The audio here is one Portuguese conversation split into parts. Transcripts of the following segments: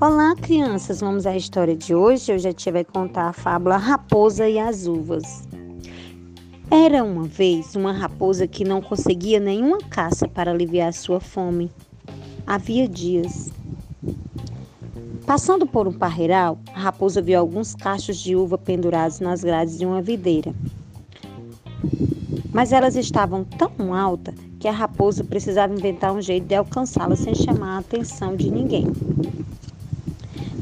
Olá, crianças! Vamos à história de hoje. Eu já te vai contar a fábula Raposa e as Uvas. Era uma vez uma raposa que não conseguia nenhuma caça para aliviar sua fome. Havia dias. Passando por um parreiral, a raposa viu alguns cachos de uva pendurados nas grades de uma videira. Mas elas estavam tão altas que a raposa precisava inventar um jeito de alcançá-las sem chamar a atenção de ninguém.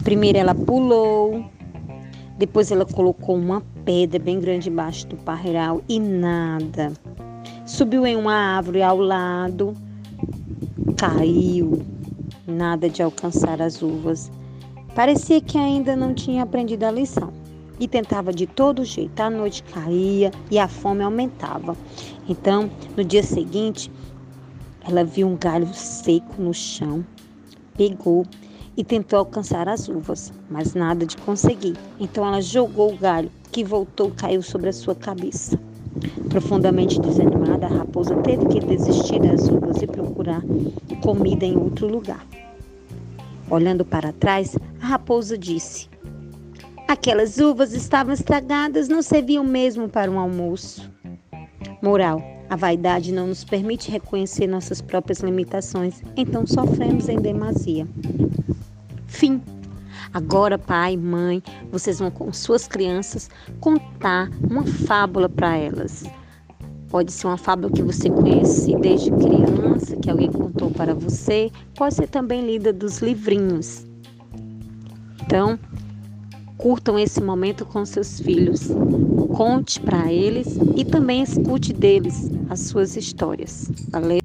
Primeiro ela pulou, depois ela colocou uma pedra bem grande embaixo do parreiral e nada. Subiu em uma árvore ao lado, caiu, nada de alcançar as uvas. Parecia que ainda não tinha aprendido a lição e tentava de todo jeito. A noite caía e a fome aumentava. Então, no dia seguinte, ela viu um galho seco no chão, pegou e tentou alcançar as uvas, mas nada de conseguir. Então ela jogou o galho, que voltou e caiu sobre a sua cabeça. Profundamente desanimada, a raposa teve que desistir das uvas e procurar comida em outro lugar. Olhando para trás, a raposa disse: Aquelas uvas estavam estragadas, não serviam mesmo para um almoço. Moral: a vaidade não nos permite reconhecer nossas próprias limitações, então sofremos em demasia. Fim. Agora, pai, mãe, vocês vão com suas crianças contar uma fábula para elas. Pode ser uma fábula que você conhece desde criança, que alguém contou para você. Pode ser também lida dos livrinhos. Então, curtam esse momento com seus filhos. Conte para eles e também escute deles as suas histórias. Valeu?